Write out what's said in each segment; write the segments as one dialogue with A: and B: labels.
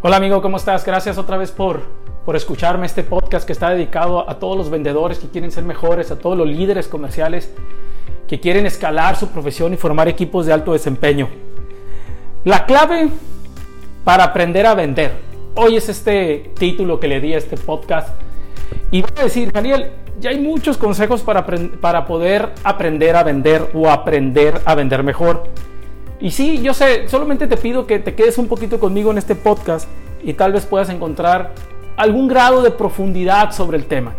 A: Hola amigo, ¿cómo estás? Gracias otra vez por, por escucharme este podcast que está dedicado a todos los vendedores que quieren ser mejores, a todos los líderes comerciales que quieren escalar su profesión y formar equipos de alto desempeño. La clave para aprender a vender. Hoy es este título que le di a este podcast. Y voy a decir, Daniel, ya hay muchos consejos para, para poder aprender a vender o aprender a vender mejor. Y sí, yo sé, solamente te pido que te quedes un poquito conmigo en este podcast y tal vez puedas encontrar algún grado de profundidad sobre el tema.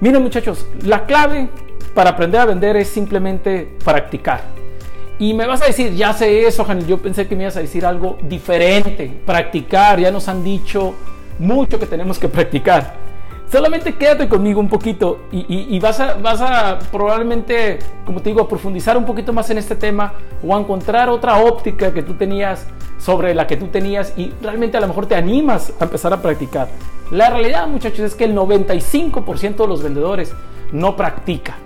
A: Miren muchachos, la clave para aprender a vender es simplemente practicar. Y me vas a decir, ya sé eso, Janel, yo pensé que me ibas a decir algo diferente. Practicar, ya nos han dicho mucho que tenemos que practicar. Solamente quédate conmigo un poquito y, vas, a, vas a probablemente, como te digo, profundizar un poquito más en este tema o a encontrar otra óptica que tú tenías sobre la que tú tenías y realmente a lo mejor te animas a empezar a practicar. La realidad, muchachos, es que el 95% de los vendedores no practica,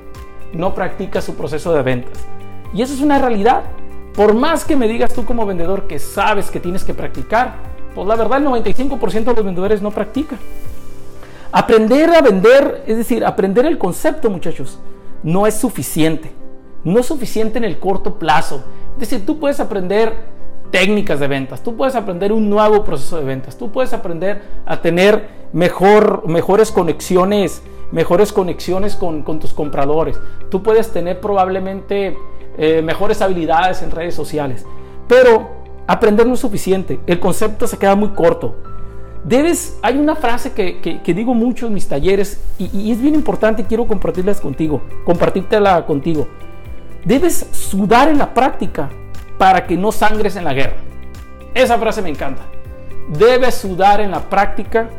A: no practica su proceso de ventas. Y eso es una realidad. Por más que me digas tú como vendedor que sabes que tienes que practicar, pues la verdad el 95% de los vendedores no practican. Aprender a vender, es decir, aprender el concepto, muchachos, no es suficiente. No es suficiente en el corto plazo. Es decir, tú puedes aprender técnicas de ventas, tú puedes aprender un nuevo proceso de ventas, tú puedes aprender a tener mejor, mejores conexiones, mejores conexiones con, tus compradores, tú puedes tener probablemente eh, mejores habilidades en redes sociales, pero aprender no es suficiente, el concepto se queda muy corto. Debes, hay una frase que, digo mucho en mis talleres y, es bien importante quiero compartirlas contigo, compartírtela contigo. Debes sudar en la práctica para que no sangres en la guerra. Esa frase me encanta. Debes sudar en la práctica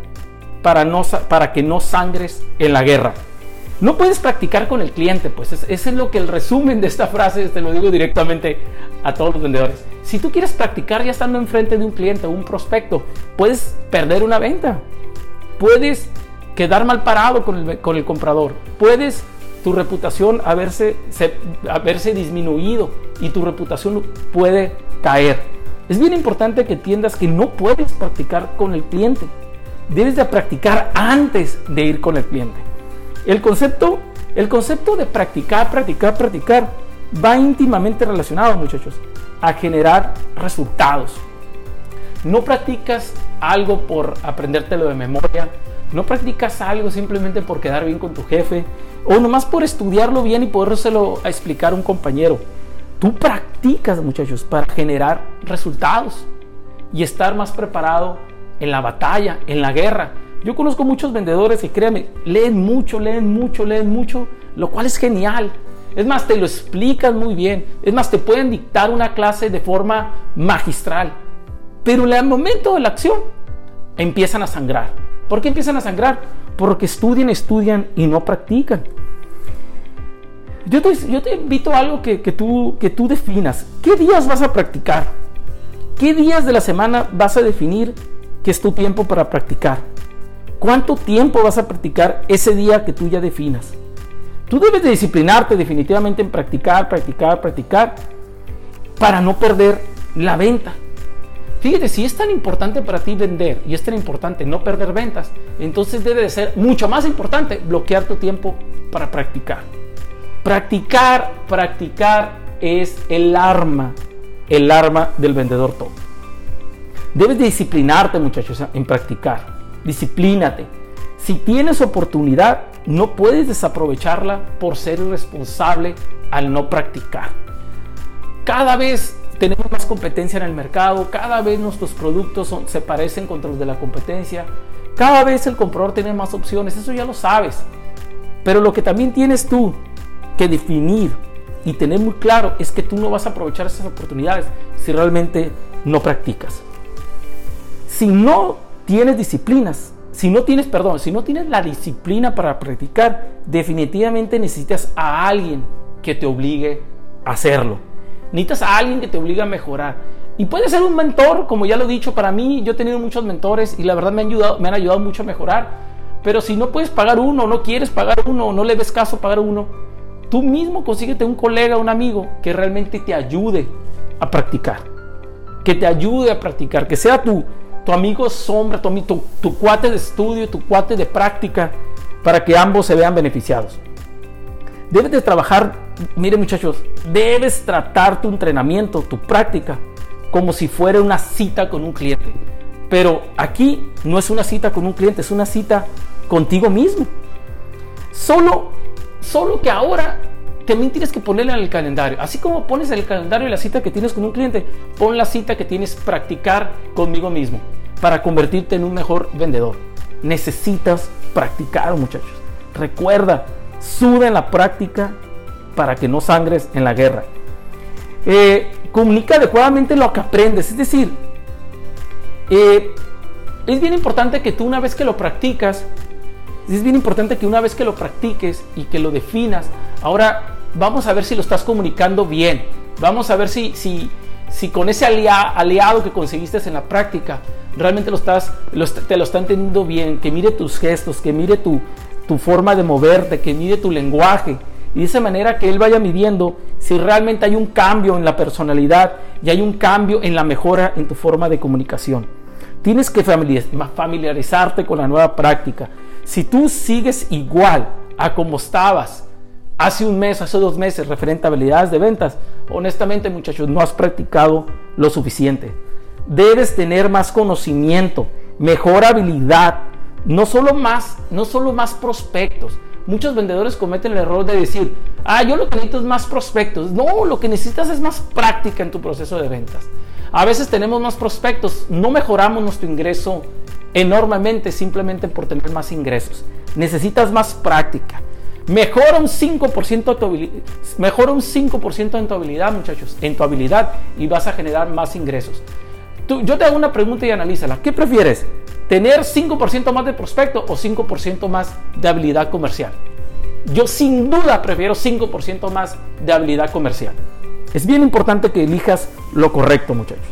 A: para, no, para que no sangres en la guerra. No puedes practicar con el cliente, pues ese es lo que el resumen de esta frase, te lo digo directamente a todos los vendedores. Si tú quieres practicar ya estando enfrente de un cliente o un prospecto, puedes perder una venta. Puedes quedar mal parado con el, con el comprador. Puedes tu reputación haberse, haberse disminuido y tu reputación puede caer. Es bien importante que entiendas que no puedes practicar con el cliente. Debes de practicar antes de ir con el cliente. El concepto, el concepto de practicar, practicar, practicar va íntimamente relacionado, muchachos, a generar resultados. No practicas algo por aprendértelo de memoria, no practicas algo simplemente por quedar bien con tu jefe o nomás por estudiarlo bien y podérselo explicar a un compañero. Tú practicas, muchachos, para generar resultados y estar más preparado en la batalla, en la guerra. Yo conozco muchos vendedores y créanme, leen mucho, leen mucho, leen mucho, lo cual es genial. Es más, te lo explican muy bien. Es más, te pueden dictar una clase de forma magistral. Pero en el momento de la acción empiezan a sangrar. ¿Por qué empiezan a sangrar? Porque estudian, estudian y no practican. Yo te, invito a algo que, que, tú, que tú definas. ¿Qué días vas a practicar? ¿Qué días de la semana vas a definir que es tu tiempo para practicar? ¿Cuánto tiempo vas a practicar ese día que tú ya definas? Tú debes de disciplinarte definitivamente en practicar, practicar, practicar para no perder la venta. Fíjate, si es tan importante para ti vender y es tan importante no perder ventas, entonces debe de ser mucho más importante bloquear tu tiempo para practicar. Practicar, practicar es el arma, el arma del vendedor top. Debes de disciplinarte, muchachos, en practicar. Disciplínate. Si tienes oportunidad, no puedes desaprovecharla por ser irresponsable al no practicar. Cada vez tenemos más competencia en el mercado, cada vez nuestros productos se parecen contra los de la competencia, cada vez el comprador tiene más opciones, eso ya lo sabes. Pero lo que también tienes tú que definir y tener muy claro es que tú no vas a aprovechar esas oportunidades si realmente no practicas. Si no tienes disciplinas, si no tienes, perdón, si no tienes la disciplina para practicar, definitivamente necesitas a alguien que te obligue a hacerlo. Necesitas a alguien que te obligue a mejorar. Y puede ser un mentor, como ya lo he dicho, para mí yo he tenido muchos mentores y la verdad me han ayudado, me han ayudado mucho a mejorar. Pero si no puedes pagar uno, no quieres pagar uno, no le ves caso pagar uno, tú mismo consíguete un colega, un amigo que realmente te ayude a practicar. Que te ayude a practicar, que sea tu, tu amigo sombra, tu, tu, tu cuate de estudio, tu cuate de práctica, para que ambos se vean beneficiados. Debes de trabajar, mire muchachos, debes tratar tu entrenamiento, tu práctica, como si fuera una cita con un cliente. Pero aquí no es una cita con un cliente, es una cita contigo mismo. Solo, solo que ahora también tienes que ponerla en el calendario. Así como pones en el calendario la cita que tienes con un cliente, pon la cita que tienes practicar conmigo mismo para convertirte en un mejor vendedor. Necesitas practicar, muchachos. Recuerda, suda en la práctica para que no sangres en la guerra. Eh, comunica adecuadamente lo que aprendes. Es decir, eh, es bien importante que tú una vez que lo practicas, es bien importante que una vez que lo practiques y que lo definas, ahora vamos a ver si lo estás comunicando bien. Vamos a ver si, si, si con ese aliado que conseguiste en la práctica, realmente lo estás, te lo está entendiendo bien, que mire tus gestos, que mire tu, tu forma de moverte, que mide tu lenguaje. Y de esa manera que él vaya midiendo si realmente hay un cambio en la personalidad y hay un cambio en la mejora en tu forma de comunicación. Tienes que familiarizarte con la nueva práctica. Si tú sigues igual a como estabas hace un mes, hace dos meses referente a habilidades de ventas, honestamente muchachos, no has practicado lo suficiente. Debes tener más conocimiento, mejor habilidad, no solo más, no solo más prospectos. Muchos vendedores cometen el error de decir, ah, yo lo que necesito es más prospectos. No, lo que necesitas es más práctica en tu proceso de ventas. A veces tenemos más prospectos, no mejoramos nuestro ingreso enormemente simplemente por tener más ingresos. Necesitas más práctica. Mejora un 5% tu mejora un 5% en tu habilidad, muchachos, en tu habilidad y vas a generar más ingresos. yo te hago una pregunta y analízala. ¿Qué prefieres? tener 5% más de prospecto o 5% más de habilidad comercial. Yo sin duda prefiero 5% más de habilidad comercial. Es bien importante que elijas lo correcto, muchachos.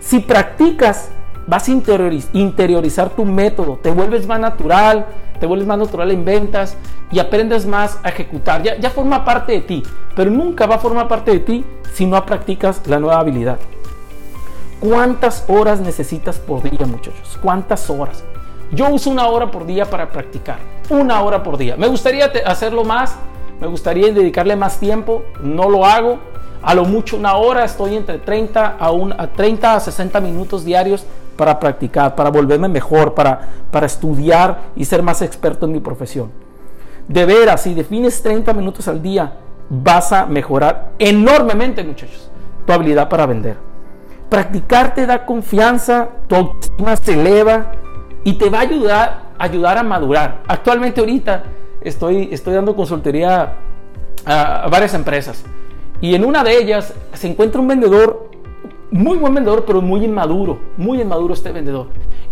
A: Si practicas, vas a interiorizar tu método, te vuelves más natural, te vuelves más natural en ventas y aprendes más a ejecutar. Ya, ya forma parte de ti, pero nunca va a formar parte de ti si no practicas la nueva habilidad. ¿Cuántas horas necesitas por día, muchachos? ¿Cuántas horas? Yo uso una hora por día para practicar. Una hora por día. Me gustaría hacerlo más. Me gustaría dedicarle más tiempo. No lo hago. A lo mucho una hora. Estoy entre 30 a, a 30 a 60 minutos diarios para practicar, para volverme mejor, para, para estudiar y ser más experto en mi profesión. De veras, si defines 30 minutos al día, vas a mejorar enormemente, muchachos, tu habilidad para vender. Practicar te da confianza, tu autoestima se eleva y te va a ayudar, ayudar a madurar. Actualmente ahorita estoy, estoy dando consultoría a, varias empresas y en una de ellas se encuentra un vendedor, muy buen vendedor, pero muy inmaduro, muy inmaduro este vendedor.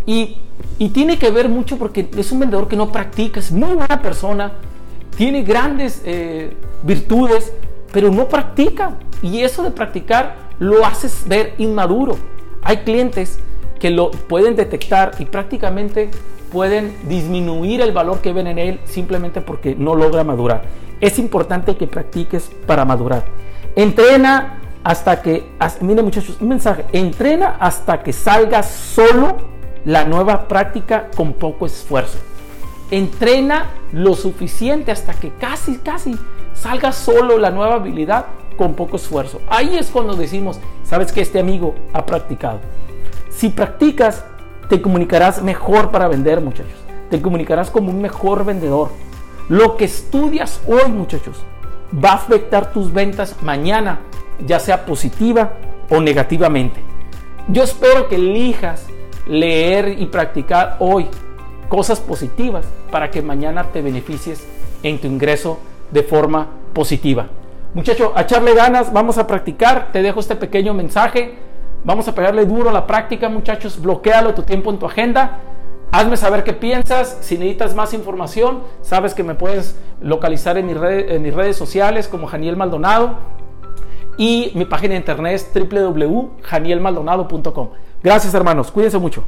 A: Y, y tiene que ver mucho porque es un vendedor que no practica, es muy buena persona, tiene grandes eh, virtudes, pero no practica. Y eso de practicar lo haces ver inmaduro. Hay clientes que lo pueden detectar y prácticamente pueden disminuir el valor que ven en él simplemente porque no logra madurar. Es importante que practiques para madurar. Entrena hasta que, mire muchachos, un mensaje, entrena hasta que salga solo la nueva práctica con poco esfuerzo. Entrena lo suficiente hasta que casi, casi salga solo la nueva habilidad con poco esfuerzo. Ahí es cuando decimos, sabes que este amigo ha practicado. Si practicas, te comunicarás mejor para vender, muchachos. Te comunicarás como un mejor vendedor. Lo que estudias hoy, muchachos, va a afectar tus ventas mañana, ya sea positiva o negativamente. Yo espero que elijas leer y practicar hoy cosas positivas para que mañana te beneficies en tu ingreso de forma positiva. Muchacho, a echarle ganas, vamos a practicar. Te dejo este pequeño mensaje. Vamos a pegarle duro a la práctica, muchachos. Bloquealo tu tiempo en tu agenda. Hazme saber qué piensas. Si necesitas más información, sabes que me puedes localizar en, en mis redes sociales como Janiel Maldonado. Y mi página de internet es www.janielmaldonado.com. Gracias, hermanos. Cuídense mucho.